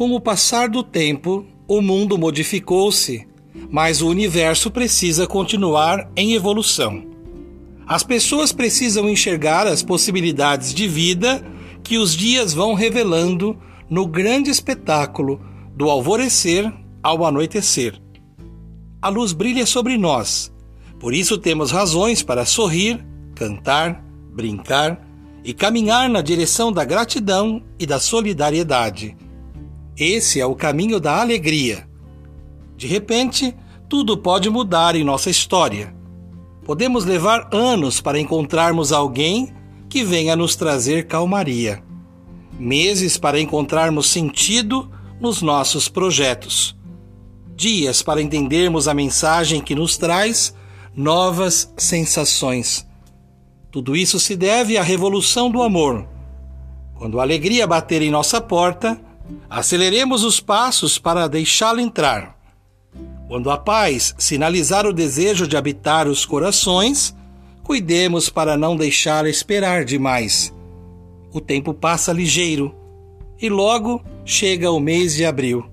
Com o passar do tempo, o mundo modificou-se, mas o universo precisa continuar em evolução. As pessoas precisam enxergar as possibilidades de vida que os dias vão revelando no grande espetáculo do alvorecer ao anoitecer. A luz brilha sobre nós, por isso temos razões para sorrir, cantar, brincar e caminhar na direção da gratidão e da solidariedade. Esse é o caminho da alegria. De repente, tudo pode mudar em nossa história. Podemos levar anos para encontrarmos alguém que venha nos trazer calmaria, meses para encontrarmos sentido nos nossos projetos, dias para entendermos a mensagem que nos traz novas sensações tudo isso se deve à revolução do amor. Quando a alegria bater em nossa porta, aceleremos os passos para deixá-la entrar. Quando a paz sinalizar o desejo de habitar os corações, cuidemos para não deixá-la esperar demais. O tempo passa ligeiro e logo chega o mês de abril.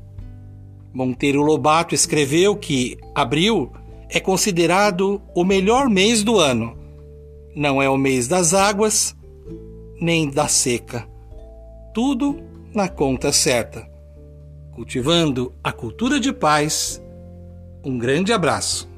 Monteiro Lobato escreveu que abril é considerado o melhor mês do ano não é o mês das águas, nem da seca. Tudo na conta certa. Cultivando a cultura de paz. Um grande abraço.